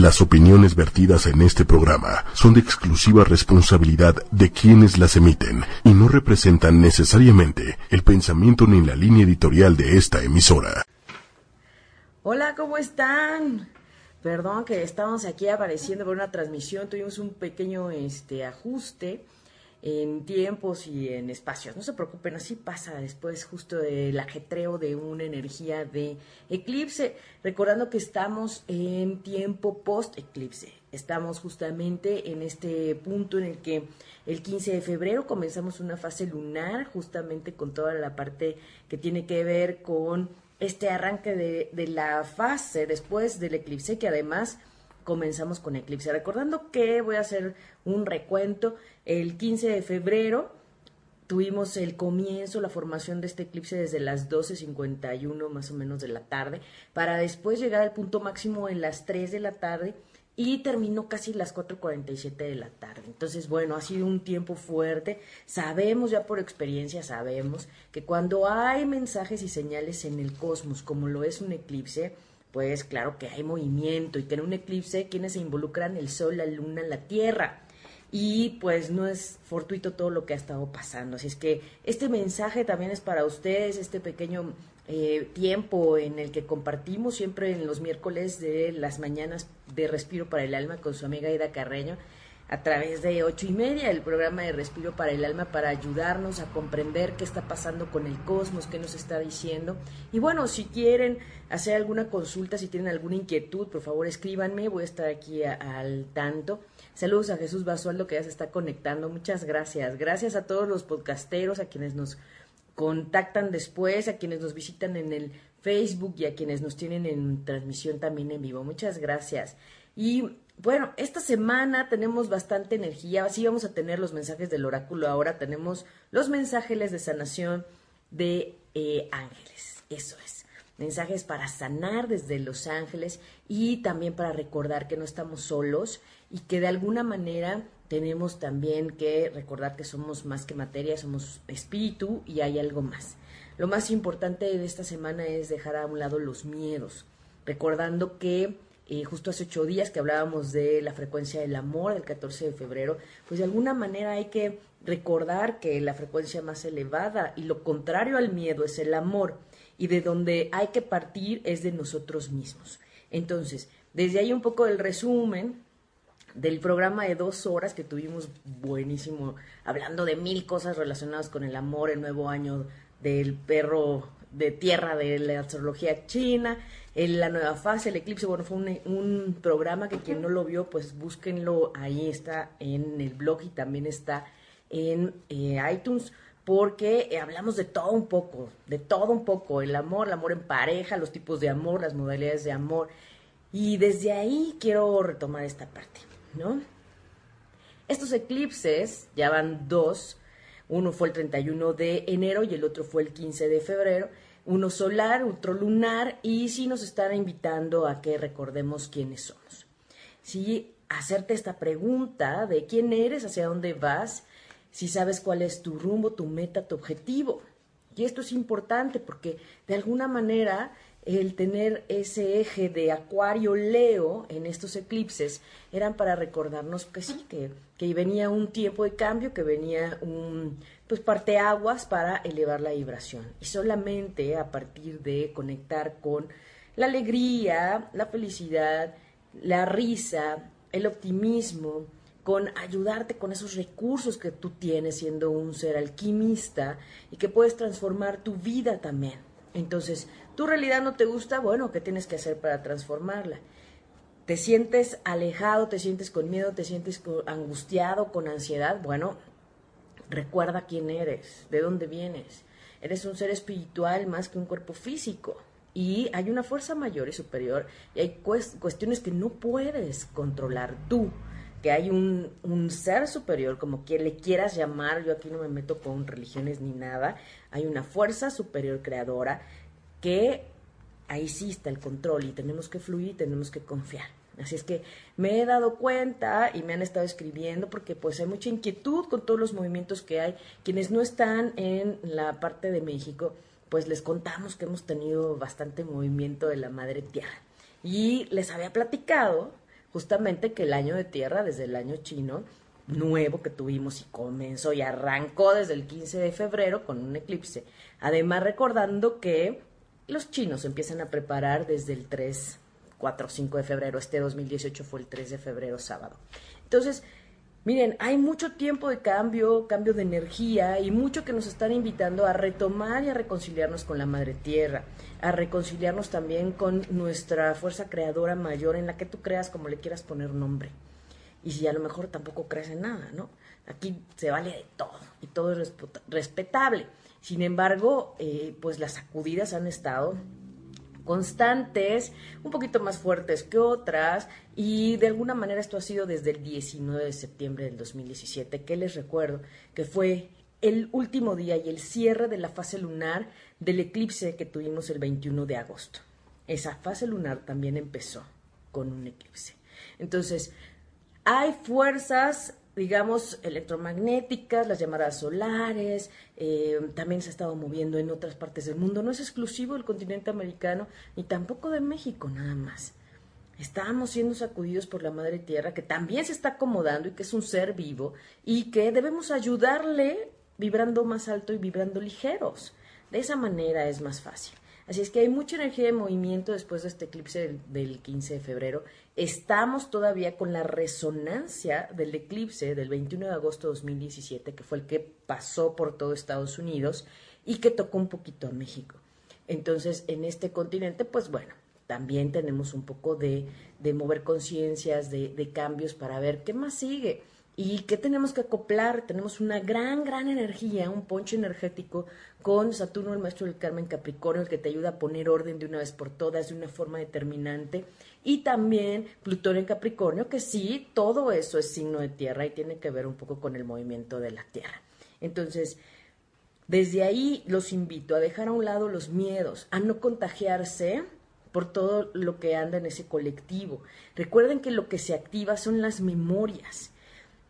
Las opiniones vertidas en este programa son de exclusiva responsabilidad de quienes las emiten y no representan necesariamente el pensamiento ni la línea editorial de esta emisora. Hola, ¿cómo están? Perdón que estamos aquí apareciendo por una transmisión, tuvimos un pequeño este ajuste en tiempos y en espacios. No se preocupen, así pasa después justo del ajetreo de una energía de eclipse. Recordando que estamos en tiempo post-eclipse. Estamos justamente en este punto en el que el 15 de febrero comenzamos una fase lunar, justamente con toda la parte que tiene que ver con este arranque de, de la fase después del eclipse, que además comenzamos con eclipse. Recordando que voy a hacer un recuento. El 15 de febrero tuvimos el comienzo, la formación de este eclipse desde las 12.51 más o menos de la tarde, para después llegar al punto máximo en las 3 de la tarde y terminó casi las 4.47 de la tarde. Entonces, bueno, ha sido un tiempo fuerte. Sabemos ya por experiencia, sabemos que cuando hay mensajes y señales en el cosmos, como lo es un eclipse, pues claro que hay movimiento y que en un eclipse quienes se involucran el sol, la luna, la tierra. Y pues no es fortuito todo lo que ha estado pasando. Así es que este mensaje también es para ustedes, este pequeño eh, tiempo en el que compartimos siempre en los miércoles de las mañanas de Respiro para el Alma con su amiga Ida Carreño a través de ocho y media, el programa de Respiro para el Alma, para ayudarnos a comprender qué está pasando con el cosmos, qué nos está diciendo. Y bueno, si quieren hacer alguna consulta, si tienen alguna inquietud, por favor escríbanme, voy a estar aquí al tanto. Saludos a Jesús Basualdo que ya se está conectando, muchas gracias. Gracias a todos los podcasteros, a quienes nos contactan después, a quienes nos visitan en el Facebook y a quienes nos tienen en transmisión también en vivo. Muchas gracias. Y bueno, esta semana tenemos bastante energía, así vamos a tener los mensajes del oráculo, ahora tenemos los mensajes de sanación de eh, ángeles, eso es, mensajes para sanar desde los ángeles y también para recordar que no estamos solos y que de alguna manera tenemos también que recordar que somos más que materia, somos espíritu y hay algo más. Lo más importante de esta semana es dejar a un lado los miedos, recordando que eh, justo hace ocho días que hablábamos de la frecuencia del amor, el 14 de febrero, pues de alguna manera hay que recordar que la frecuencia más elevada y lo contrario al miedo es el amor y de donde hay que partir es de nosotros mismos. Entonces, desde ahí un poco el resumen del programa de dos horas que tuvimos buenísimo, hablando de mil cosas relacionadas con el amor, el nuevo año del perro de tierra de la astrología china, en la nueva fase, el eclipse, bueno, fue un, programa que quien no lo vio, pues búsquenlo, ahí está en el blog y también está en eh, iTunes, porque eh, hablamos de todo un poco, de todo un poco, el amor, el amor en pareja, los tipos de amor, las modalidades de amor, y desde ahí quiero retomar esta parte, ¿no? Estos eclipses, ya van dos, uno fue el 31 de enero y el otro fue el 15 de febrero, uno solar, otro lunar, y sí nos están invitando a que recordemos quiénes somos. Sí, hacerte esta pregunta de quién eres, hacia dónde vas, si sabes cuál es tu rumbo, tu meta, tu objetivo. Y esto es importante porque de alguna manera el tener ese eje de Acuario Leo en estos eclipses eran para recordarnos que sí, que, que venía un tiempo de cambio, que venía un pues parteaguas para elevar la vibración. Y solamente a partir de conectar con la alegría, la felicidad, la risa, el optimismo, con ayudarte con esos recursos que tú tienes siendo un ser alquimista y que puedes transformar tu vida también. Entonces, tu realidad no te gusta, bueno, ¿qué tienes que hacer para transformarla? ¿Te sientes alejado, te sientes con miedo, te sientes angustiado, con ansiedad? Bueno, recuerda quién eres, de dónde vienes. Eres un ser espiritual más que un cuerpo físico. Y hay una fuerza mayor y superior y hay cuestiones que no puedes controlar tú que hay un, ser superior, como que le quieras llamar, yo aquí no me meto con religiones ni nada, hay una fuerza superior creadora que ahí sí está el control y tenemos que fluir y tenemos que confiar. Así es que me he dado cuenta y me han estado escribiendo porque pues hay mucha inquietud con todos los movimientos que hay. Quienes no están en la parte de México, pues les contamos que hemos tenido bastante movimiento de la madre tierra. Y les había platicado justamente que el año de tierra, desde el año chino, nuevo que tuvimos y comenzó y arrancó desde el 15 de febrero con un eclipse. Además, recordando que los chinos empiezan a preparar desde el 3, 4, 5 de febrero. Este 2018 fue el 3 de febrero, sábado. Entonces, miren, hay mucho tiempo de cambio, cambio de energía y mucho que nos están invitando a retomar y a reconciliarnos con la Madre Tierra, a reconciliarnos también con nuestra fuerza creadora mayor en la que tú creas como le quieras poner nombre y si a lo mejor tampoco crees en nada, ¿no? Aquí se vale de todo y todo es respetable. Sin embargo, eh, pues las sacudidas han estado constantes, un poquito más fuertes que otras, y de alguna manera esto ha sido desde el 19 de septiembre del 2017, que les recuerdo que fue el último día y el cierre de la fase lunar del eclipse que tuvimos el 21 de agosto. Esa fase lunar también empezó con un eclipse. Entonces, hay fuerzas, digamos, electromagnéticas, las llamadas solares, eh, también se ha estado moviendo en otras partes del mundo. No es exclusivo del continente americano ni tampoco de México nada más. Estamos siendo sacudidos por la Madre Tierra, que también se está acomodando y que es un ser vivo y que debemos ayudarle vibrando más alto y vibrando ligeros. De esa manera es más fácil. Así es que hay mucha energía de movimiento después de este eclipse del, 15 de febrero. Estamos todavía con la resonancia del eclipse del 21 de agosto de 2017, que fue el que pasó por todo Estados Unidos y que tocó un poquito a México. Entonces, en este continente, pues bueno, también tenemos un poco de, mover conciencias, de, de cambios para ver qué más sigue. ¿Y qué tenemos que acoplar? Tenemos una gran, gran energía, un poncho energético con Saturno, el maestro del Carmen Capricornio, el que te ayuda a poner orden de una vez por todas, de una forma determinante. Y también Plutón en Capricornio, que sí, todo eso es signo de tierra y tiene que ver un poco con el movimiento de la tierra. Entonces, desde ahí los invito a dejar a un lado los miedos, a no contagiarse por todo lo que anda en ese colectivo. Recuerden que lo que se activa son las memorias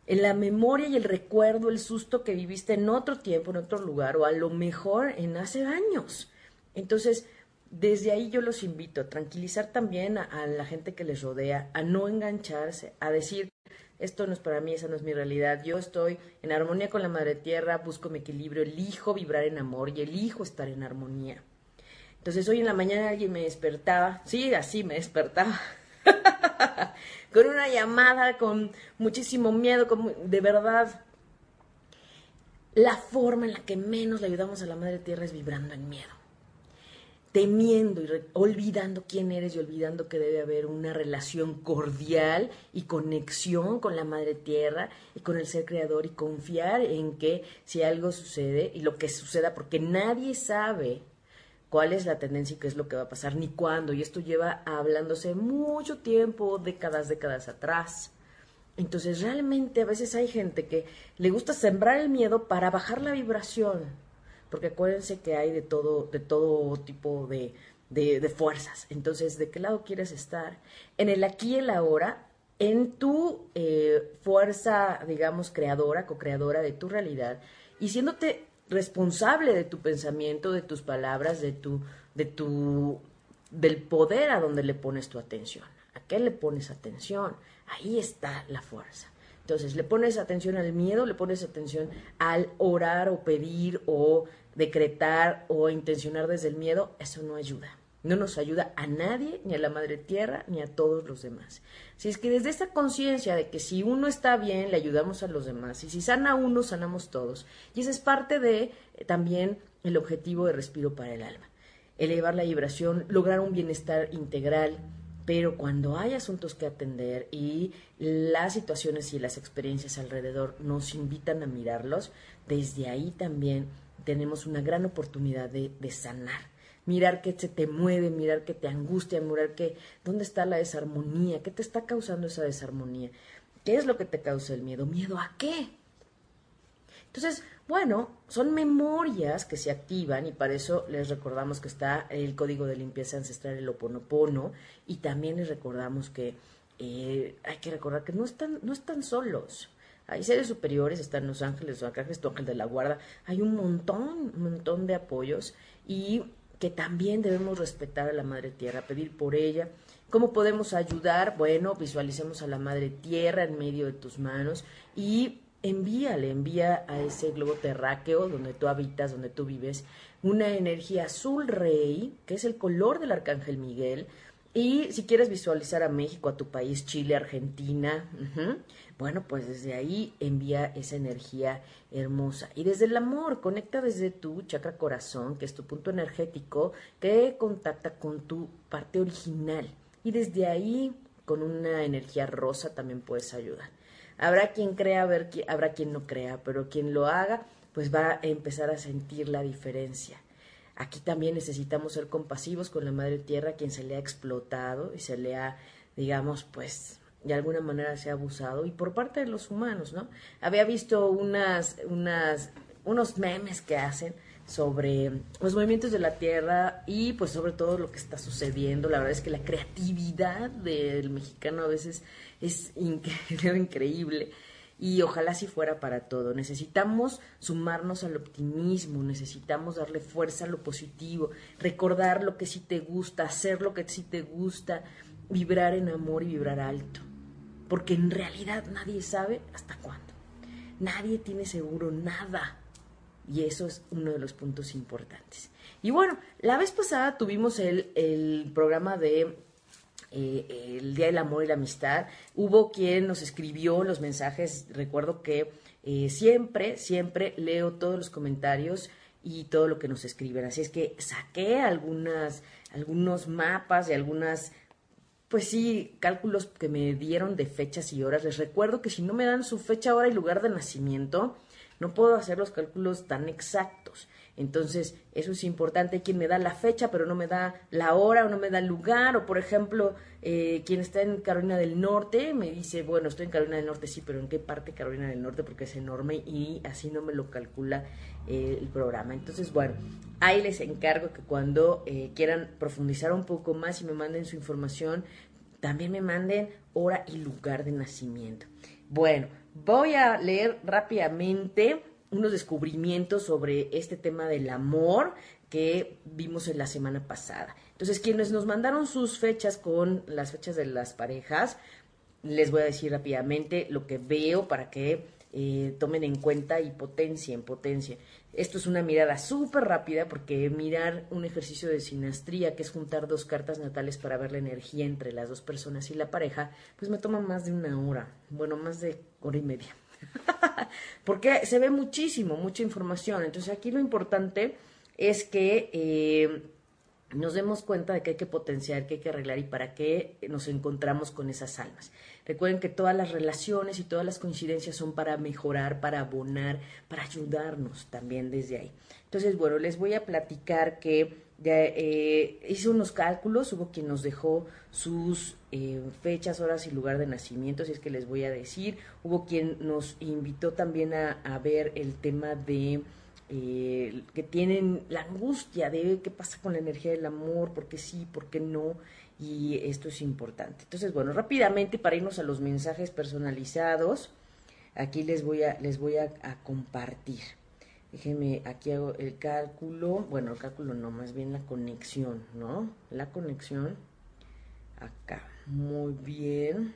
en la memoria y el recuerdo, el susto que viviste en otro tiempo, en otro lugar, o a lo mejor en hace años. Entonces, desde ahí yo los invito a tranquilizar también a, la gente que les rodea, a no engancharse, a decir, esto no es para mí, esa no es mi realidad, yo estoy en armonía con la Madre Tierra, busco mi equilibrio, elijo vibrar en amor y elijo estar en armonía. Entonces hoy en la mañana alguien me despertaba, sí, así me despertaba. con una llamada, con muchísimo miedo, de verdad. La forma en la que menos le ayudamos a la Madre Tierra es vibrando en miedo, temiendo y olvidando quién eres y olvidando que debe haber una relación cordial y conexión con la Madre Tierra y con el ser creador y confiar en que si algo sucede y lo que suceda, porque nadie sabe cuál es la tendencia y qué es lo que va a pasar, ni cuándo. Y esto lleva hablándose mucho tiempo, décadas, décadas atrás. Entonces realmente a veces hay gente que le gusta sembrar el miedo para bajar la vibración, porque acuérdense que hay de todo, de todo tipo de, de, fuerzas. Entonces, ¿de qué lado quieres estar? En el aquí y el ahora, en tu eh, fuerza, digamos, creadora, co-creadora de tu realidad, y siéndote responsable de tu pensamiento, de tus palabras, de tu, de tu, del poder a donde le pones tu atención. ¿A qué le pones atención? Ahí está la fuerza. Entonces, le pones atención al miedo, le pones atención al orar o pedir o decretar o intencionar desde el miedo, eso no ayuda. No nos ayuda a nadie, ni a la Madre Tierra, ni a todos los demás. Si es que desde esta conciencia de que si uno está bien, le ayudamos a los demás, y si sana uno, sanamos todos. Y esa es parte de eh, también el objetivo de Respiro para el Alma. Elevar la vibración, lograr un bienestar integral, pero cuando hay asuntos que atender y las situaciones y las experiencias alrededor nos invitan a mirarlos, desde ahí también tenemos una gran oportunidad de, de sanar mirar qué se te mueve, mirar qué te angustia, mirar qué, dónde está la desarmonía, qué te está causando esa desarmonía, qué es lo que te causa el miedo, miedo a qué. Entonces, bueno, son memorias que se activan y para eso les recordamos que está el código de limpieza ancestral, el oponopono, y también les recordamos que eh, hay que recordar que no están, no están solos. Hay seres superiores, están los ángeles, los tu ángel de la guarda, hay un montón, un montón de apoyos y que también debemos respetar a la Madre Tierra, pedir por ella, ¿Cómo podemos ayudar? Bueno, visualicemos a la Madre Tierra en medio de tus manos y envíale, envía a ese globo terráqueo donde tú habitas, donde tú vives, una energía azul rey, que es el color del arcángel Miguel. Y si quieres visualizar a México, a tu país, Chile, Argentina, bueno, pues desde ahí envía esa energía hermosa. Y desde el amor, conecta desde tu chakra corazón, que es tu punto energético, que contacta con tu parte original. Y desde ahí, con una energía rosa, también puedes ayudar. Habrá quien crea, habrá quien no crea, pero quien lo haga, pues va a empezar a sentir la diferencia. Aquí también necesitamos ser compasivos con la Madre Tierra, quien se le ha explotado y se le ha, digamos, pues de alguna manera se ha abusado y por parte de los humanos, ¿no? Había visto unas, unas, unos memes que hacen sobre los movimientos de la Tierra y pues sobre todo lo que está sucediendo. La verdad es que la creatividad del mexicano a veces es increíble y ojalá si fuera para todo. Necesitamos sumarnos al optimismo, necesitamos darle fuerza a lo positivo, recordar lo que sí te gusta, hacer lo que sí te gusta, vibrar en amor y vibrar alto. Porque en realidad nadie sabe hasta cuándo. Nadie tiene seguro nada. Y eso es uno de los puntos importantes. Y bueno, la vez pasada tuvimos el, el programa de eh, el Día del Amor y la Amistad. Hubo quien nos escribió los mensajes, recuerdo que eh, siempre, siempre leo todos los comentarios y todo lo que nos escriben. Así es que saqué algunas, algunos mapas y algunas, pues sí, cálculos que me dieron de fechas y horas. Les recuerdo que si no me dan su fecha, hora y lugar de nacimiento, no puedo hacer los cálculos tan exactos. Entonces, eso es importante. Quien me da la fecha, pero no me da la hora o no me da el lugar. O, por ejemplo, eh, quien está en Carolina del Norte me dice, bueno, estoy en Carolina del Norte, sí, pero ¿en qué parte Carolina del Norte? Porque es enorme y así no me lo calcula eh, el programa. Entonces, bueno, ahí les encargo que cuando eh, quieran profundizar un poco más y me manden su información, también me manden hora y lugar de nacimiento. Bueno, voy a leer rápidamente unos descubrimientos sobre este tema del amor que vimos en la semana pasada. Entonces, quienes nos mandaron sus fechas con las fechas de las parejas, les voy a decir rápidamente lo que veo para que eh, tomen en cuenta y potencien, potencia. Esto es una mirada súper rápida porque mirar un ejercicio de sinastría, que es juntar dos cartas natales para ver la energía entre las dos personas y la pareja, pues me toma más de una hora, bueno, más de hora y media. Porque se ve muchísimo, mucha información. Entonces aquí lo importante es que eh, nos demos cuenta de que hay que potenciar, que hay que arreglar y para qué nos encontramos con esas almas. Recuerden que todas las relaciones y todas las coincidencias son para mejorar, para abonar, para ayudarnos también desde ahí. Entonces, bueno, les voy a platicar que eh, hice unos cálculos, hubo quien nos dejó sus eh, fechas, horas y lugar de nacimiento, si es que les voy a decir, hubo quien nos invitó también a, ver el tema de eh, que tienen la angustia de qué pasa con la energía del amor, por qué sí, por qué no, y esto es importante. Entonces, bueno, rápidamente para irnos a los mensajes personalizados, aquí les voy a, les voy a compartir. Déjenme, aquí hago el cálculo, bueno, el cálculo no, más bien la conexión, ¿no? La conexión acá, muy bien.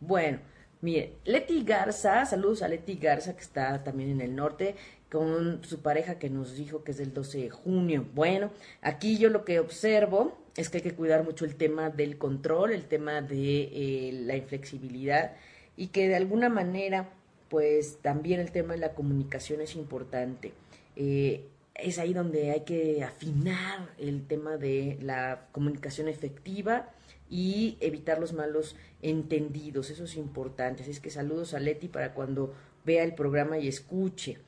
Bueno, miren, Leti Garza, saludos a Leti Garza que está también en el norte, con su pareja que nos dijo que es del 12 de junio. Bueno, aquí yo lo que observo es que hay que cuidar mucho el tema del control, el tema de eh, la inflexibilidad y que de alguna manera pues también el tema de la comunicación es importante. Eh, es ahí donde hay que afinar el tema de la comunicación efectiva y evitar los malos entendidos. Eso es importante. Así es que saludos a Leti para cuando vea el programa y escuche.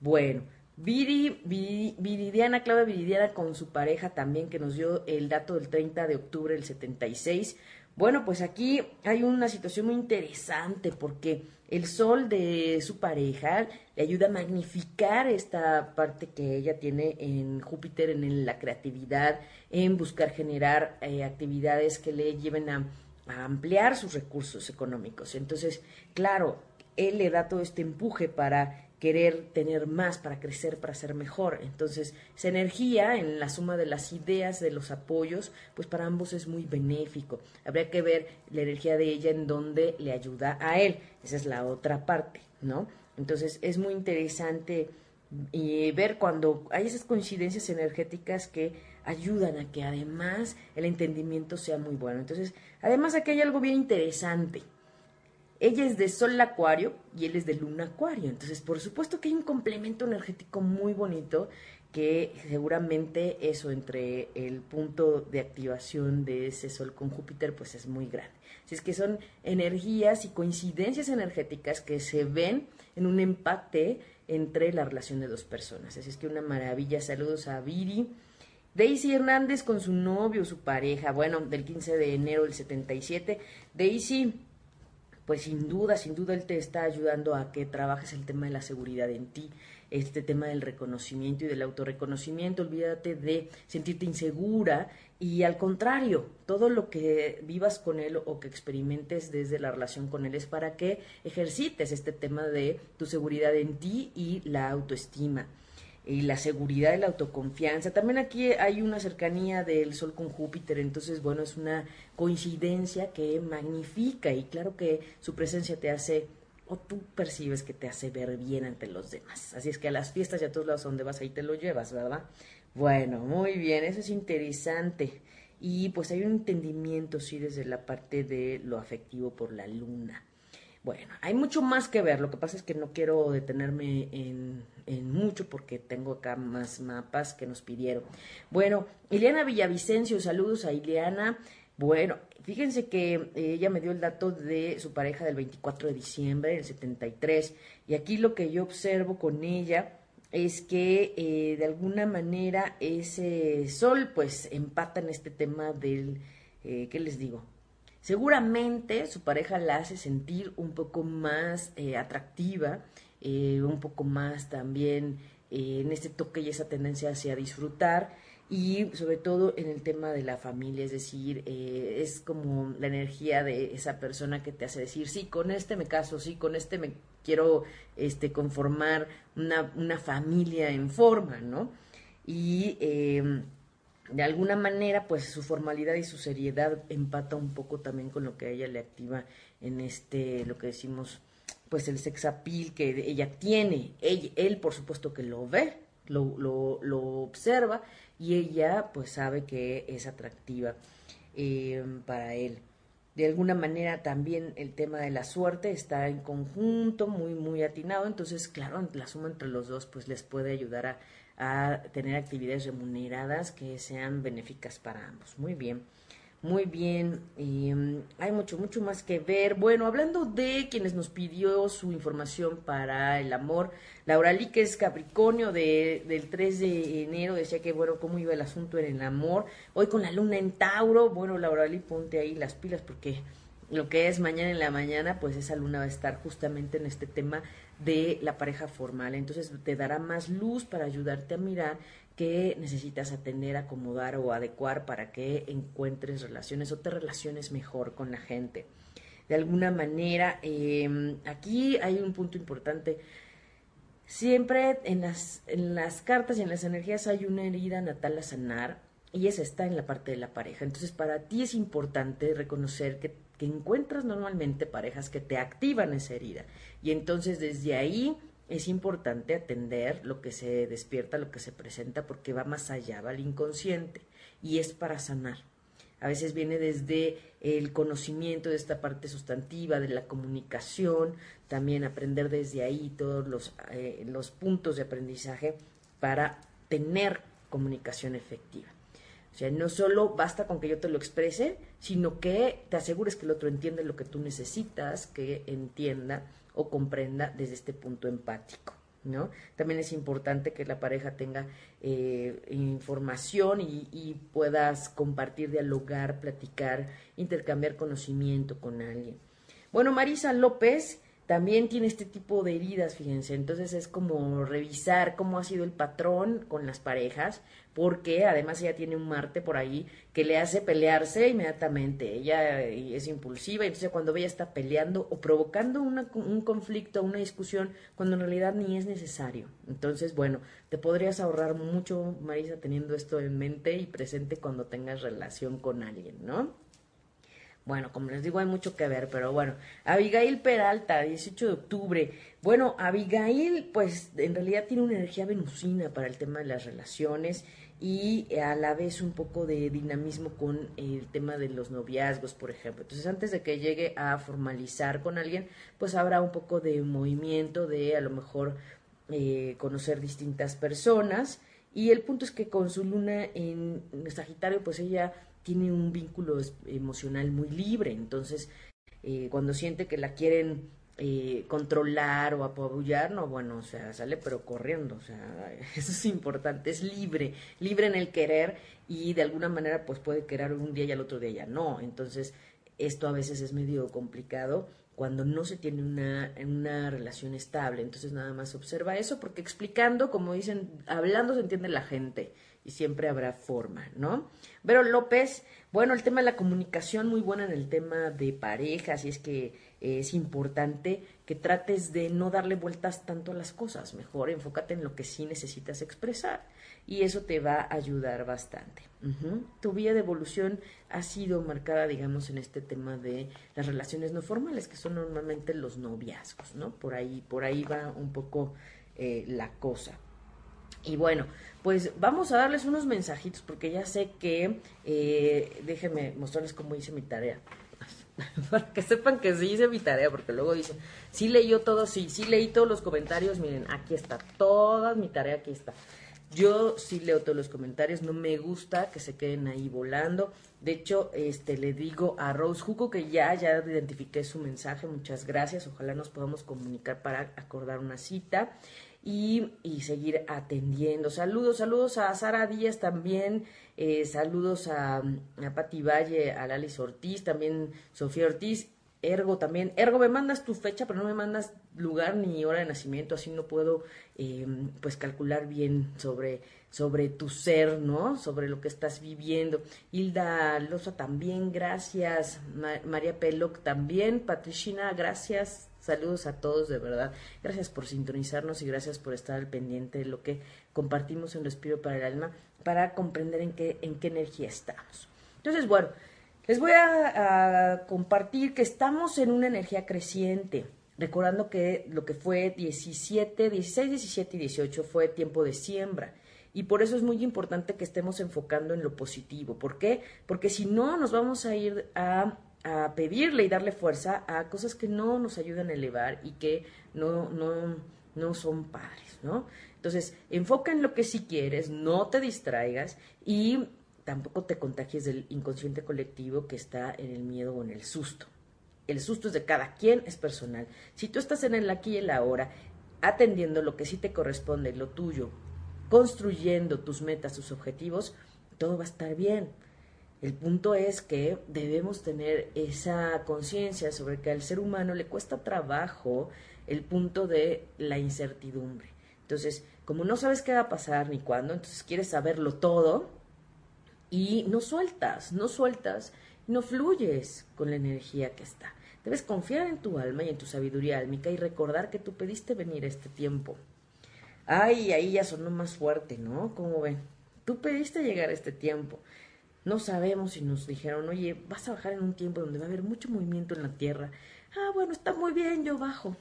Bueno, Viri, Viridiana, Claudia Viridiana con su pareja también que nos dio el dato del 30 de octubre del 76. Bueno, pues aquí hay una situación muy interesante porque el sol de su pareja le ayuda a magnificar esta parte que ella tiene en Júpiter, en la creatividad, en buscar generar eh, actividades que le lleven a, ampliar sus recursos económicos. Entonces, claro, él le da todo este empuje para querer tener más para crecer, para ser mejor. Entonces, esa energía en la suma de las ideas, de los apoyos, pues para ambos es muy benéfico. Habría que ver la energía de ella en donde le ayuda a él. Esa es la otra parte, ¿no? Entonces, es muy interesante y ver cuando hay esas coincidencias energéticas que ayudan a que además el entendimiento sea muy bueno. Entonces, además aquí hay algo bien interesante. Ella es de Sol Acuario y él es de Luna Acuario. Entonces, por supuesto que hay un complemento energético muy bonito que seguramente eso entre el punto de activación de ese Sol con Júpiter pues es muy grande. Así es que son energías y coincidencias energéticas que se ven en un empate entre la relación de dos personas. Así es que una maravilla. Saludos a Viri. Daisy Hernández con su novio, su pareja, bueno, del 15 de enero del 77. Daisy, pues sin duda, sin duda él te está ayudando a que trabajes el tema de la seguridad en ti, este tema del reconocimiento y del autorreconocimiento. Olvídate de sentirte insegura y al contrario, todo lo que vivas con él o que experimentes desde la relación con él es para que ejercites este tema de tu seguridad en ti y la autoestima y la seguridad y la autoconfianza. También aquí hay una cercanía del Sol con Júpiter, entonces, bueno, es una coincidencia que magnifica y claro que su presencia te hace, o tú percibes que te hace ver bien ante los demás. Así es que a las fiestas y a todos lados donde vas ahí te lo llevas, ¿verdad? Bueno, muy bien, eso es interesante. Y pues hay un entendimiento, sí, desde la parte de lo afectivo por la luna. Bueno, hay mucho más que ver. Lo que pasa es que no quiero detenerme en, mucho porque tengo acá más mapas que nos pidieron. Bueno, Ileana Villavicencio, saludos a Ileana. Bueno, fíjense que ella me dio el dato de su pareja del 24 de diciembre del 73 y aquí lo que yo observo con ella es que eh, de alguna manera ese sol pues empata en este tema del, eh, ¿qué les digo? Seguramente su pareja la hace sentir un poco más eh, atractiva, eh, un poco más también eh, en este toque y esa tendencia hacia disfrutar y sobre todo en el tema de la familia, es decir, es como la energía de esa persona que te hace decir, sí, con este me caso, sí, con este me quiero este, conformar una, una familia en forma, ¿no? Y de alguna manera, pues su formalidad y su seriedad empata un poco también con lo que a ella le activa en este, lo que decimos, pues el sex appeal que ella tiene. él, por supuesto, que lo ve, lo, lo, lo, observa y ella, pues sabe que es atractiva eh, para él. De alguna manera también el tema de la suerte está en conjunto, muy, muy atinado. Entonces, claro, la suma entre los dos, pues les puede ayudar a a tener actividades remuneradas que sean benéficas para ambos. Muy bien. Muy bien, mm, hay mucho, mucho más que ver. Bueno, hablando de quienes nos pidió su información para el amor, Laura Lee, que es Capricornio de, del 3 de enero, decía que, bueno, cómo iba el asunto en el amor. Hoy con la luna en Tauro, bueno, Laura Lee, ponte ahí las pilas porque lo que es mañana en la mañana, pues esa luna va a estar justamente en este tema de la pareja formal. Entonces te dará más luz para ayudarte a mirar qué necesitas atender, acomodar o adecuar para que encuentres relaciones o te relaciones mejor con la gente. De alguna manera, em, aquí hay un punto importante. Siempre en las, en las cartas y en las energías hay una herida natal a sanar y esa está en la parte de la pareja. Entonces, para ti es importante reconocer que encuentras normalmente parejas que te activan esa herida. Y entonces desde ahí es importante atender lo que se despierta, lo que se presenta, porque va más allá, va al inconsciente y es para sanar. A veces viene desde el conocimiento de esta parte sustantiva, de la comunicación, también aprender desde ahí todos los, eh, los puntos de aprendizaje para tener comunicación efectiva. O sea, no solo basta con que yo te lo exprese, sino que te asegures que el otro entiende lo que tú necesitas, que entienda o comprenda desde este punto empático. ¿no? También es importante que la pareja tenga eh, información y, y, puedas compartir, dialogar, platicar, intercambiar conocimiento con alguien. Bueno, Marisa López también tiene este tipo de heridas, fíjense. Entonces es como revisar cómo ha sido el patrón con las parejas, porque además ella tiene un Marte por ahí que le hace pelearse inmediatamente. Ella es impulsiva, entonces cuando ella está peleando o provocando un conflicto, una discusión, cuando en realidad ni es necesario. Entonces, bueno, te podrías ahorrar mucho, Marisa, teniendo esto en mente y presente cuando tengas relación con alguien, ¿no? Bueno, como les digo, hay mucho que ver, pero bueno. Abigail Peralta, 18 de octubre. Bueno, Abigail, pues en realidad tiene una energía venusina para el tema de las relaciones y a la vez un poco de dinamismo con el tema de los noviazgos, por ejemplo. Entonces, antes de que llegue a formalizar con alguien, pues habrá un poco de movimiento de a lo mejor eh, conocer distintas personas. Y el punto es que con su luna en Sagitario, pues ella tiene un vínculo emocional muy libre, entonces eh, cuando siente que la quieren eh, controlar o apabullar, no, bueno, o sea, sale pero corriendo, o sea, eso es importante, es libre, libre en el querer y de alguna manera pues puede querer un día y al otro día ya no, entonces esto a veces es medio complicado cuando no se tiene una, una relación estable, entonces nada más observa eso porque explicando, como dicen, hablando se entiende la gente y siempre habrá forma, ¿no? Vero López, bueno, el tema de la comunicación muy buena en el tema de parejas y es que es importante que trates de no darle vueltas tanto a las cosas, mejor enfócate en lo que sí necesitas expresar y eso te va a ayudar bastante. Tu vía de evolución ha sido marcada, digamos, en este tema de las relaciones no formales, que son normalmente los noviazgos, ¿no? Por ahí, por ahí va un poco eh, la cosa. Y bueno, pues vamos a darles unos mensajitos porque ya sé que, eh, déjenme mostrarles cómo hice mi tarea. Para que sepan que sí hice mi tarea, porque luego dicen, sí leyó todo, sí, sí leí todos los comentarios, miren, aquí está, toda mi tarea aquí está. Yo sí leo todos los comentarios, no me gusta que se queden ahí volando. De hecho, este le digo a Rose Juco que ya, ya identifiqué su mensaje, muchas gracias. Ojalá nos podamos comunicar para acordar una cita y, y seguir atendiendo. Saludos, saludos a Sara Díaz también, eh, saludos a, Pati Valle, a Lalis Ortiz, también Sofía Ortiz, Ergo también. Ergo, me mandas tu fecha, pero no me mandas lugar ni hora de nacimiento, así no puedo eh, pues calcular bien sobre, sobre tu ser, ¿no? Sobre lo que estás viviendo. Hilda Loza también, gracias. María Peloc también. Patricina, gracias. Saludos a todos, de verdad. Gracias por sintonizarnos y gracias por estar al pendiente de lo que compartimos en Respiro para el Alma para comprender en qué, en qué energía estamos. Entonces, bueno, les voy a, compartir que estamos en una energía creciente. Recordando que lo que fue 17, 16, 17 y 18 fue tiempo de siembra. Y por eso es muy importante que estemos enfocando en lo positivo. ¿Por qué? Porque si no, nos vamos a ir a a pedirle y darle fuerza a cosas que no nos ayudan a elevar y que no, no, no son padres, ¿no? Entonces, enfoca en lo que sí quieres, no te distraigas y tampoco te contagies del inconsciente colectivo que está en el miedo o en el susto. El susto es de cada quien, es personal. Si tú estás en el aquí y el ahora, atendiendo lo que sí te corresponde, lo tuyo, construyendo tus metas, tus objetivos, todo va a estar bien. El punto es que debemos tener esa conciencia sobre que al ser humano le cuesta trabajo el punto de la incertidumbre. Entonces, como no sabes qué va a pasar ni cuándo, entonces quieres saberlo todo y no sueltas, no sueltas, no fluyes con la energía que está. Debes confiar en tu alma y en tu sabiduría álmica y recordar que tú pediste venir a este tiempo. Ay, ahí ya sonó más fuerte, ¿no? Como ven, tú pediste llegar a este tiempo. No sabemos si nos dijeron, oye, vas a bajar en un tiempo donde va a haber mucho movimiento en la Tierra. Ah, bueno, está muy bien, yo bajo.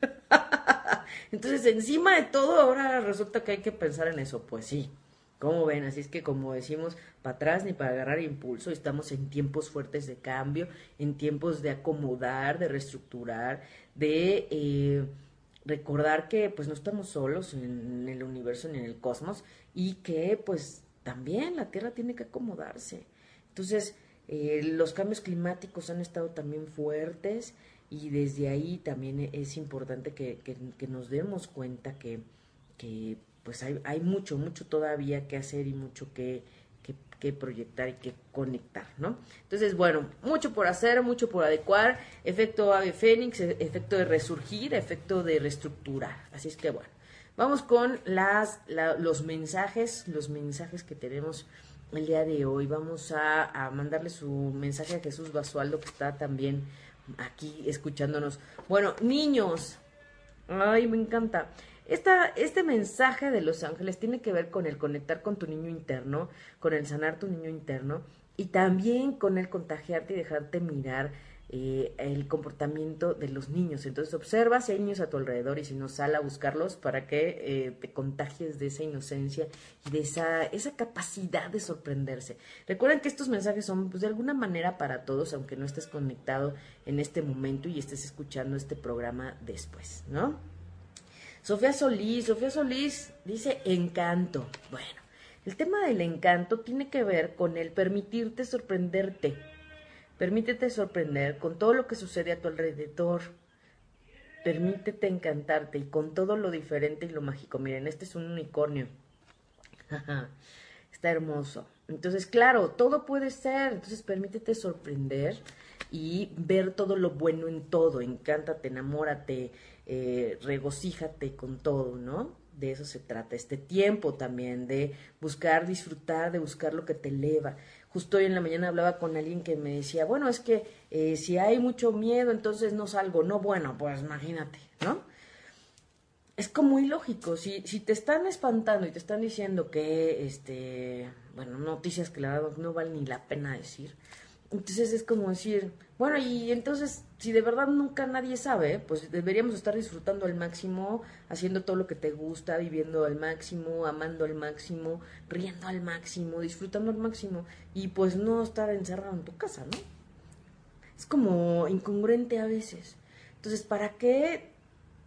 Entonces, encima de todo, ahora resulta que hay que pensar en eso. Pues sí, ¿cómo ven? Así es que, como decimos, para atrás ni para agarrar impulso, estamos en tiempos fuertes de cambio, en tiempos de acomodar, de reestructurar, de eh, recordar que pues no estamos solos en el universo ni en el cosmos y que pues también la Tierra tiene que acomodarse. Entonces, eh, los cambios climáticos han estado también fuertes y desde ahí también es importante que, que, nos demos cuenta que, que pues hay, hay, mucho, mucho todavía que hacer y mucho que, que proyectar y que conectar, ¿no? Entonces, bueno, mucho por hacer, mucho por adecuar, efecto ave fénix, e, efecto de resurgir, efecto de reestructurar. Así es que, bueno, vamos con las, los mensajes, los mensajes que tenemos el día de hoy. Vamos a, a mandarle su mensaje a Jesús Basualdo, que está también aquí escuchándonos. Bueno, niños, ay, me encanta. Este mensaje de los ángeles tiene que ver con el conectar con tu niño interno, con el sanar tu niño interno y también con el contagiarte y dejarte mirar eh, el comportamiento de los niños. Entonces observa si niños a tu alrededor y si no, sal a buscarlos para que eh, te contagies de esa inocencia y de esa, esa capacidad de sorprenderse. Recuerden que estos mensajes son pues, de alguna manera para todos, aunque no estés conectado en este momento y estés escuchando este programa después, ¿no? Sofía Solís, Sofía Solís dice encanto. Bueno, el tema del encanto tiene que ver con el permitirte sorprenderte. Permítete sorprender con todo lo que sucede a tu alrededor. Permítete encantarte y con todo lo diferente y lo mágico. Miren, este es un unicornio. Está hermoso. Entonces, claro, todo puede ser. Entonces, permítete sorprender y ver todo lo bueno en todo. Encántate, enamórate, eh, regocíjate con todo, ¿no? De eso se trata este tiempo también, de buscar disfrutar, de buscar lo que te eleva. Justo hoy en la mañana hablaba con alguien que me decía, bueno, es que eh, si hay mucho miedo, entonces no salgo. No, bueno, pues imagínate, ¿no? Es como ilógico. Si, si te están espantando y te están diciendo que, este, bueno, noticias que la verdad no vale ni la pena decir, entonces es como decir, bueno, y entonces, si de verdad nunca nadie sabe, pues deberíamos estar disfrutando al máximo, haciendo todo lo que te gusta, viviendo al máximo, amando al máximo, riendo al máximo, disfrutando al máximo, y pues no estar encerrado en tu casa, ¿no? Es como incongruente a veces. Entonces, ¿para qué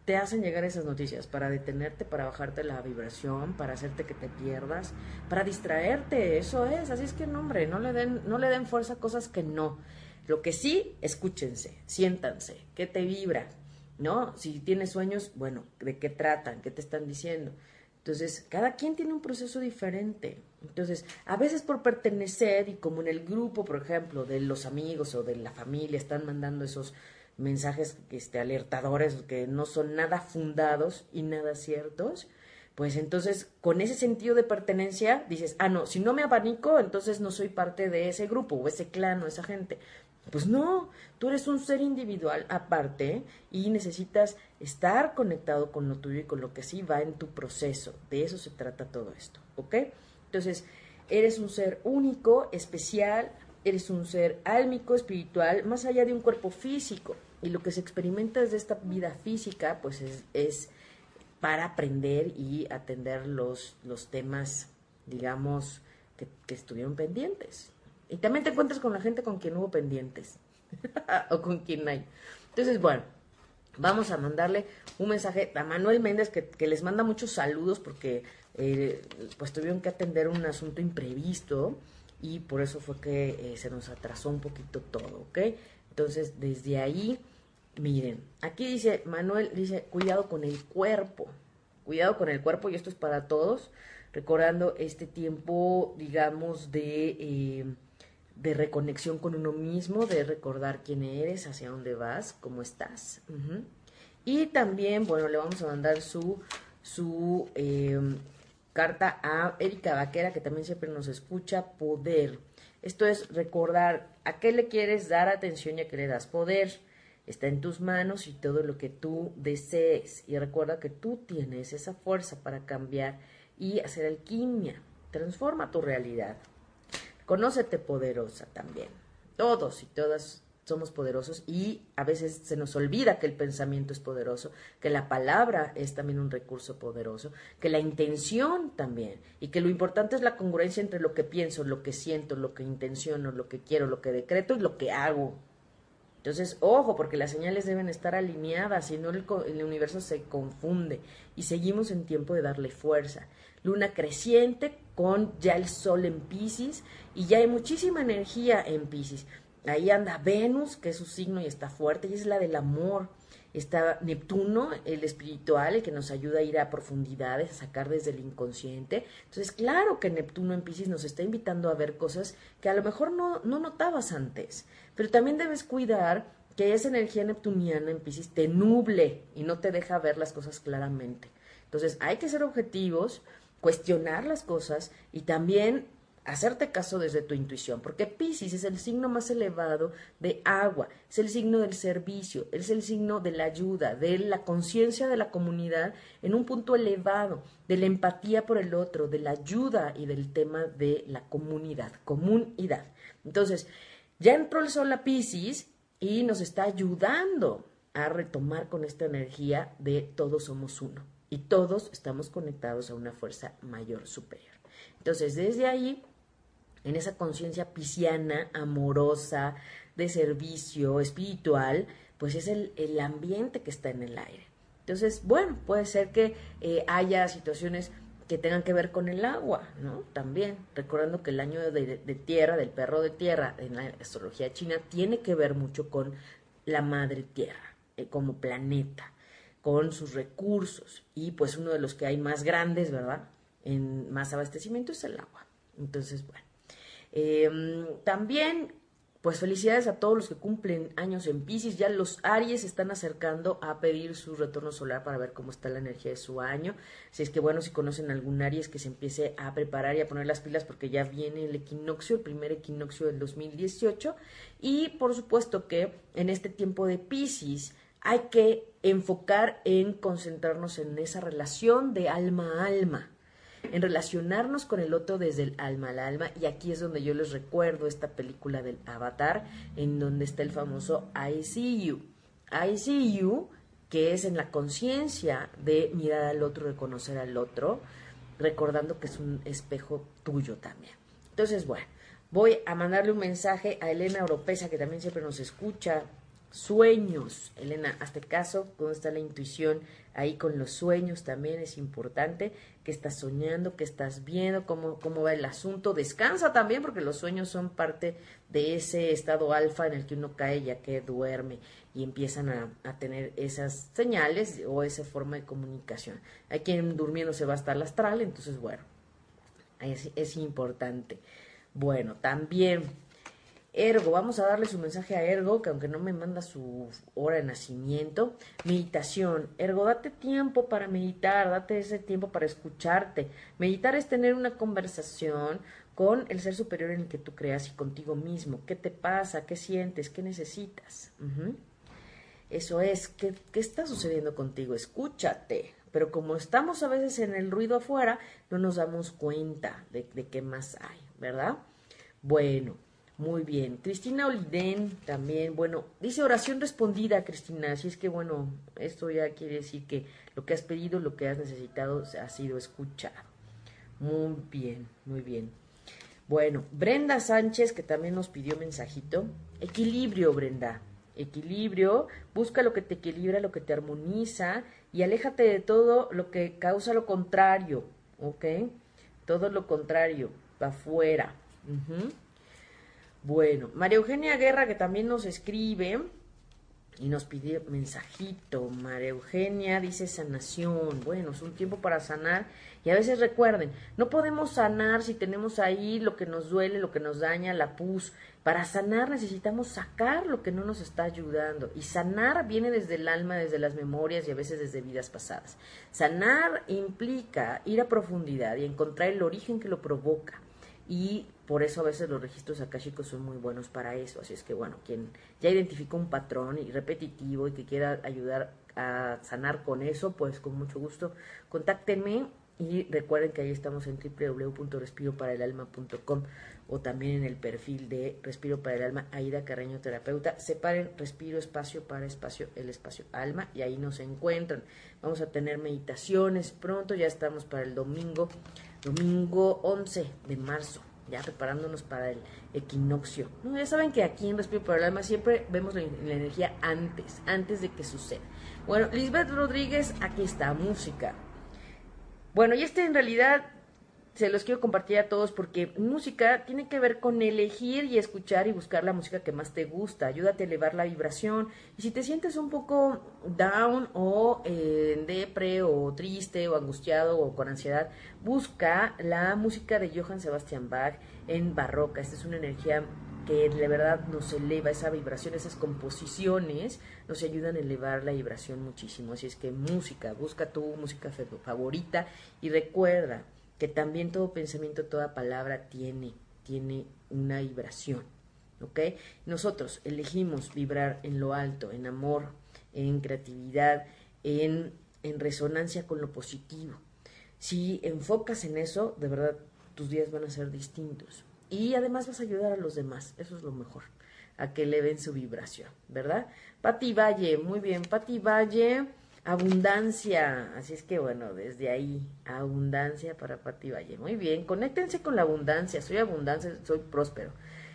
te hacen llegar esas noticias para detenerte, para bajarte la vibración, para hacerte que te pierdas, para distraerte, eso es, así es que no, hombre, no le den, no le den fuerza a cosas que no. Lo que sí, escúchense, siéntanse, qué te vibra, ¿no? Si tienes sueños, bueno, ¿de qué tratan? ¿Qué te están diciendo? Entonces, cada quien tiene un proceso diferente. Entonces, a veces por pertenecer y como en el grupo, por ejemplo, de los amigos o de la familia están mandando esos mensajes este, alertadores que no son nada fundados y nada ciertos, pues entonces con ese sentido de pertenencia dices, ah, no, si no me abanico, entonces no soy parte de ese grupo o ese clan o esa gente. Pues no, tú eres un ser individual aparte y necesitas estar conectado con lo tuyo y con lo que sí va en tu proceso. De eso se trata todo esto, ¿ok? Entonces, eres un ser único, especial, eres un ser álmico, espiritual, más allá de un cuerpo físico. Y lo que se experimenta desde esta vida física, pues es, para aprender y atender los, los temas, digamos, que, que, estuvieron pendientes. Y también te encuentras con la gente con quien hubo pendientes, o con quien hay. Entonces, bueno, vamos a mandarle un mensaje a Manuel Méndez, que, que les manda muchos saludos porque eh, pues tuvieron que atender un asunto imprevisto y por eso fue que eh, se nos atrasó un poquito todo, ¿ok? Entonces, desde ahí, miren, aquí dice, Manuel dice, cuidado con el cuerpo, cuidado con el cuerpo, y esto es para todos, recordando este tiempo, digamos, de, eh, de reconexión con uno mismo, de recordar quién eres, hacia dónde vas, cómo estás. Y también, bueno, le vamos a mandar su, su eh, Carta a Erika Vaquera, que también siempre nos escucha, poder. Esto es recordar a qué le quieres dar atención y a qué le das poder. Está en tus manos y todo lo que tú desees. Y recuerda que tú tienes esa fuerza para cambiar y hacer alquimia. Transforma tu realidad. Conócete poderosa también. Todos y todas somos poderosos y a veces se nos olvida que el pensamiento es poderoso, que la palabra es también un recurso poderoso, que la intención también y que lo importante es la congruencia entre lo que pienso, lo que siento, lo que intenciono, lo que quiero, lo que decreto y lo que hago. Entonces, ojo, porque las señales deben estar alineadas, si no el, universo se confunde y seguimos en tiempo de darle fuerza. Luna creciente con ya el sol en Pisces y ya hay muchísima energía en Pisces ahí anda Venus, que es su signo y está fuerte, y es la del amor. Está Neptuno, el espiritual, el que nos ayuda a ir a profundidades, a sacar desde el inconsciente. Entonces, claro que Neptuno en Pisces nos está invitando a ver cosas que a lo mejor no, no notabas antes. Pero también debes cuidar que esa energía neptuniana en Pisces te nuble y no te deja ver las cosas claramente. Entonces, hay que ser objetivos, cuestionar las cosas y también hacerte caso desde tu intuición, porque Pisces es el signo más elevado de agua, es el signo del servicio, es el signo de la ayuda, de la conciencia de la comunidad en un punto elevado, de la empatía por el otro, de la ayuda y del tema de la comunidad, comunidad. Entonces, ya entró el sol a Pisces y nos está ayudando a retomar con esta energía de todos somos uno y todos estamos conectados a una fuerza mayor superior. Entonces, desde ahí en esa conciencia pisciana, amorosa, de servicio, espiritual, pues es el, ambiente que está en el aire. Entonces, bueno, puede ser que eh, haya situaciones que tengan que ver con el agua, ¿no? También, recordando que el año de, tierra, del perro de tierra, en la astrología china, tiene que ver mucho con la madre tierra, eh, como planeta, con sus recursos. Y pues uno de los que hay más grandes, ¿verdad? En más abastecimiento es el agua. Entonces, bueno. Em, también, pues felicidades a todos los que cumplen años en Pisces. Ya los Aries están acercando a pedir su retorno solar para ver cómo está la energía de su año. Si es que, bueno, si conocen algún Aries que se empiece a preparar y a poner las pilas porque ya viene el equinoccio, el primer equinoccio del 2018. Y por supuesto que en este tiempo de Pisces hay que enfocar en concentrarnos en esa relación de alma a alma en relacionarnos con el otro desde el alma al alma. Y aquí es donde yo les recuerdo esta película del Avatar, en donde está el famoso I see you. I see you, que es en la conciencia de mirar al otro, reconocer al otro, recordando que es un espejo tuyo también. Entonces, bueno, voy a mandarle un mensaje a Elena Oropesa, que también siempre nos escucha. Sueños, Elena, hazte caso, ¿dónde está la intuición? Ahí con los sueños también es importante que estás soñando, que estás viendo, cómo, cómo va el asunto. Descansa también porque los sueños son parte de ese estado alfa en el que uno cae ya que duerme y empiezan a, tener esas señales o esa forma de comunicación. Hay quien durmiendo se va hasta el astral, entonces bueno, es importante. Bueno, también Ergo, vamos a darle su mensaje a Ergo, que aunque no me manda su hora de nacimiento, meditación. Ergo, date tiempo para meditar, date ese tiempo para escucharte. Meditar es tener una conversación con el ser superior en el que tú creas y contigo mismo. ¿Qué te pasa? ¿Qué sientes? ¿Qué necesitas? Eso es, ¿qué, ¿qué está sucediendo contigo? Escúchate. Pero como estamos a veces en el ruido afuera, no nos damos cuenta de, de qué más hay, ¿verdad? Bueno, muy bien. Cristina Oliden también, bueno, dice oración respondida, Cristina. Así es que, bueno, esto ya quiere decir que lo que has pedido, lo que has necesitado, ha sido escuchado. Muy bien, muy bien. Bueno, Brenda Sánchez, que también nos pidió mensajito. Equilibrio, Brenda. Equilibrio. Busca lo que te equilibra, lo que te armoniza y aléjate de todo lo que causa lo contrario. ¿Ok? Todo lo contrario, afuera. Bueno, María Eugenia Guerra, que también nos escribe y nos pide mensajito. María Eugenia dice sanación. Bueno, es un tiempo para sanar. Y a veces recuerden, no podemos sanar si tenemos ahí lo que nos duele, lo que nos daña, la pus. Para sanar necesitamos sacar lo que no nos está ayudando. Y sanar viene desde el alma, desde las memorias y a veces desde vidas pasadas. Sanar implica ir a profundidad y encontrar el origen que lo provoca y por eso a veces los registros akáshicos son muy buenos para eso. Así es que bueno, quien ya identificó un patrón y repetitivo y que quiera ayudar a sanar con eso, pues con mucho gusto contáctenme y recuerden que ahí estamos en www.respiroparaelalma.com o también en el perfil de Respiro para el Alma, Aida Carreño Terapeuta. Separen respiro, espacio para espacio, el espacio alma y ahí nos encuentran. Vamos a tener meditaciones pronto, ya estamos para el domingo domingo 11 de marzo, ya preparándonos para el equinoccio. No, ya saben que aquí en Respiro por el Alma siempre vemos la, energía antes, antes de que suceda. Bueno, Lisbeth Rodríguez, aquí está, música. Bueno, y este en realidad se los quiero compartir a todos porque música tiene que ver con elegir y escuchar y buscar la música que más te gusta. Ayúdate a elevar la vibración. Y si te sientes un poco down o eh, depre o triste o angustiado o con ansiedad, busca la música de Johann Sebastian Bach en barroca. Esta es una energía que de verdad nos eleva esa vibración, esas composiciones nos ayudan a elevar la vibración muchísimo. Así es que música, busca tu música favorita y recuerda, que también todo pensamiento, toda palabra tiene, tiene una vibración. ¿Ok? Nosotros elegimos vibrar en lo alto, en amor, en creatividad, en, en resonancia con lo positivo. Si enfocas en eso, de verdad tus días van a ser distintos. Y además vas a ayudar a los demás, eso es lo mejor, a que eleven su vibración, ¿verdad? Pati Valle, muy bien, Pati Valle Abundancia, así es que bueno, desde ahí, abundancia para Pati Valle. Muy bien, conéctense con la abundancia, soy abundancia, soy próspero.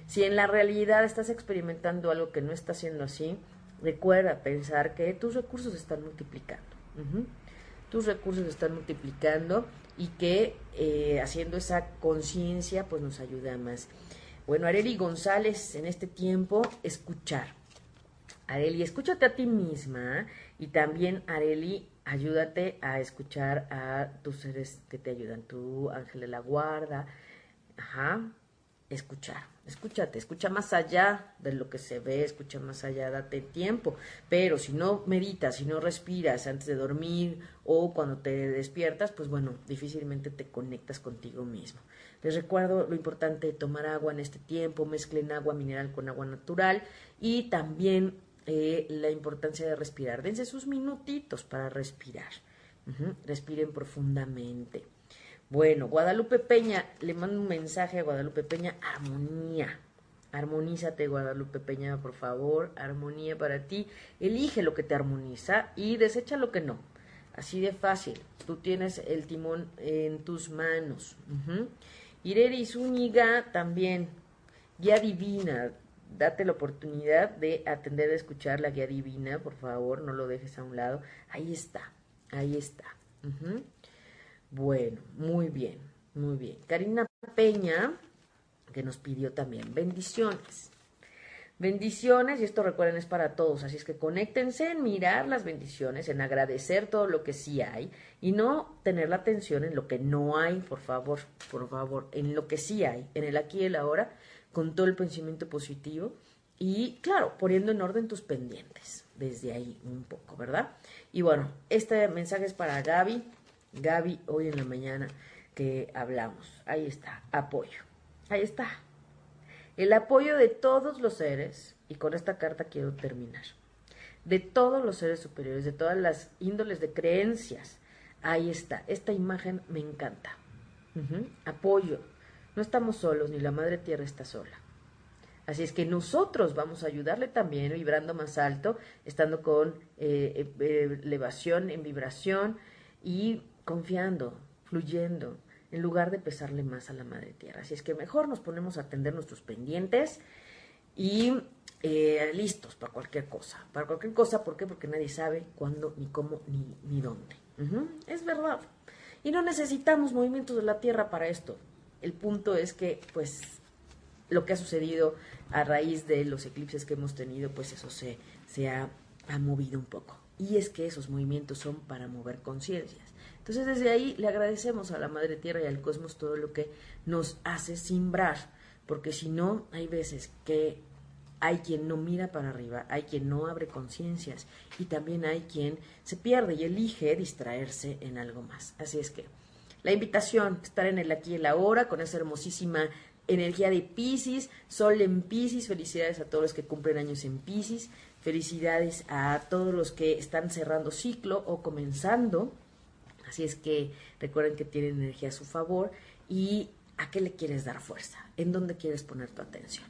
Si en la realidad estás experimentando algo que no está siendo así, recuerda pensar que tus recursos están multiplicando. Tus recursos están multiplicando y que eh, haciendo esa conciencia pues nos ayuda más. Bueno, Areli González, en este tiempo, escuchar. Areli, escúchate a ti misma y también, Areli, ayúdate a escuchar a tus seres que te ayudan, tu ángel de la guarda. Ajá, escuchar, escúchate, escucha más allá de lo que se ve, escucha más allá, date tiempo. Pero si no meditas, si no respiras antes de dormir o cuando te despiertas, pues bueno, difícilmente te conectas contigo mismo. Les recuerdo lo importante de tomar agua en este tiempo, mezclen agua mineral con agua natural y también eh, la importancia de respirar. Dense sus minutitos para respirar. Respiren profundamente. Bueno, Guadalupe Peña, le mando un mensaje a Guadalupe Peña, armonía. Armonízate, Guadalupe Peña, por favor. Armonía para ti. Elige lo que te armoniza y desecha lo que no. Así de fácil. Tú tienes el timón en tus manos. Uh Zúñiga también. Guía divina date la oportunidad de atender a escuchar la guía divina, por favor, no lo dejes a un lado. Ahí está, ahí está. Bueno, muy bien, muy bien. Karina Peña, que nos pidió también bendiciones. Bendiciones, y esto recuerden es para todos, así es que conéctense en mirar las bendiciones, en agradecer todo lo que sí hay y no tener la atención en lo que no hay, por favor, por favor, en lo que sí hay, en el aquí y el ahora, con todo el pensamiento positivo y, claro, poniendo en orden tus pendientes, desde ahí un poco, ¿verdad? Y bueno, este mensaje es para Gaby, Gaby, hoy en la mañana que hablamos, ahí está, apoyo, ahí está. El apoyo de todos los seres, y con esta carta quiero terminar, de todos los seres superiores, de todas las índoles de creencias, ahí está, esta imagen me encanta. Apoyo, no estamos solos, ni la Madre Tierra está sola. Así es que nosotros vamos a ayudarle también, vibrando más alto, estando con eh, eh, elevación en vibración y confiando, fluyendo, en lugar de pesarle más a la Madre Tierra. Así es que mejor nos ponemos a atender nuestros pendientes y eh, listos para cualquier cosa. Para cualquier cosa, ¿por qué? Porque nadie sabe cuándo, ni cómo, ni, ni dónde. Es verdad. Y no necesitamos movimientos de la Tierra para esto. El punto es que, pues, lo que ha sucedido a raíz de los eclipses que hemos tenido, pues eso se, se ha, ha movido un poco. Y es que esos movimientos son para mover conciencias. Entonces, desde ahí le agradecemos a la Madre Tierra y al cosmos todo lo que nos hace simbrar, porque si no, hay veces que hay quien no mira para arriba, hay quien no abre conciencias y también hay quien se pierde y elige distraerse en algo más. Así es que la invitación, estar en el aquí y el ahora con esa hermosísima energía de Pisces, Sol en Pisces, felicidades a todos los que cumplen años en Pisces, felicidades a todos los que están cerrando ciclo o comenzando, así es que recuerden que tienen energía a su favor y a qué le quieres dar fuerza, en dónde quieres poner tu atención.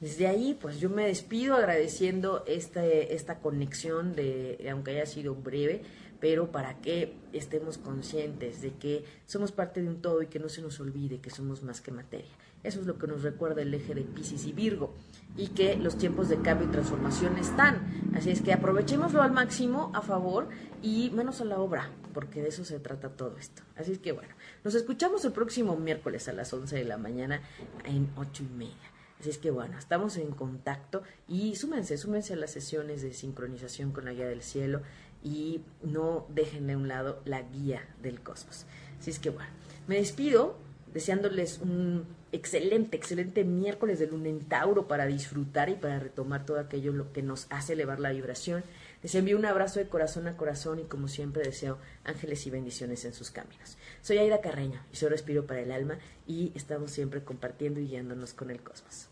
Desde ahí, pues yo me despido agradeciendo este, esta conexión de, aunque haya sido breve, pero para que estemos conscientes de que somos parte de un todo y que no se nos olvide que somos más que materia. Eso es lo que nos recuerda el eje de Pisces y Virgo. y que los tiempos de cambio y transformación están. Así es que aprovechémoslo al máximo a favor y menos a la obra, porque de eso se trata todo esto. Así es que bueno, nos escuchamos el próximo miércoles a las 11 de la mañana en 8 y media. Así es que bueno, estamos en contacto y súmense, súmense a las sesiones de sincronización con la guía del cielo y no dejen de un lado la guía del cosmos. Así es que bueno, me despido deseándoles un excelente, excelente miércoles de luna en Tauro para disfrutar y para retomar todo aquello lo que nos hace elevar la vibración. Les envío un abrazo de corazón a corazón y como siempre deseo ángeles y bendiciones en sus caminos. Soy Aida Carreño y soy Respiro para el Alma y estamos siempre compartiendo y guiándonos con el cosmos.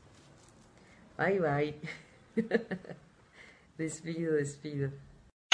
Bye bye. despido, despido.